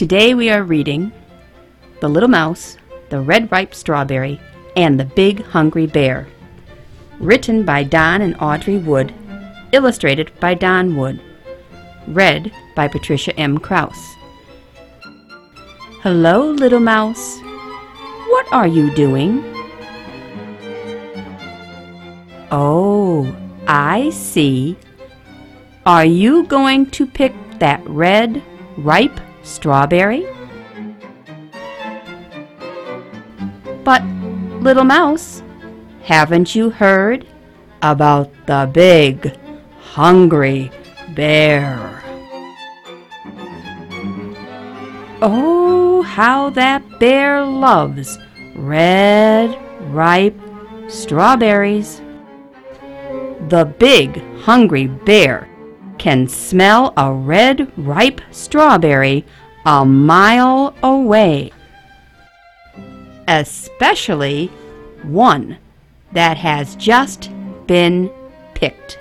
Today we are reading The Little Mouse, The Red Ripe Strawberry, and The Big Hungry Bear. Written by Don and Audrey Wood, illustrated by Don Wood. Read by Patricia M. Krause. Hello, little mouse. What are you doing? Oh, I see. Are you going to pick that red, ripe strawberry? But, little mouse, haven't you heard about the big, hungry bear? Oh, how that bear loves red, ripe strawberries. The big, hungry bear can smell a red, ripe strawberry a mile away. Especially one that has just been picked.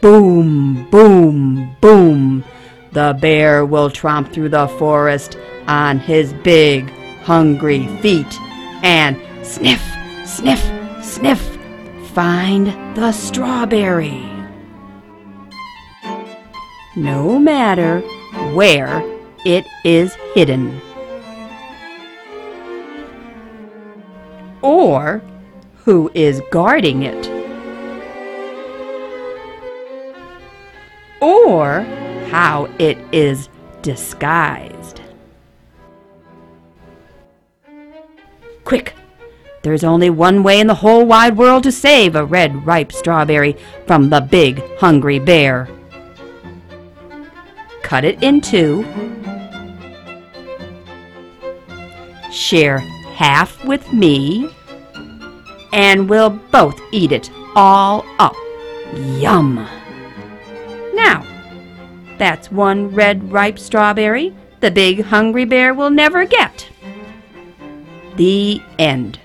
Boom, boom, boom. The bear will tromp through the forest on his big, hungry feet and sniff, sniff, sniff, find the strawberry. No matter where it is hidden. Or who is guarding it. Or how it is disguised. Quick! There's only one way in the whole wide world to save a red, ripe strawberry from the big, hungry bear. Cut it in two. Share half with me, and we'll both eat it all up. Yum! Now, that's one red, ripe strawberry the big, hungry bear will never get. The end.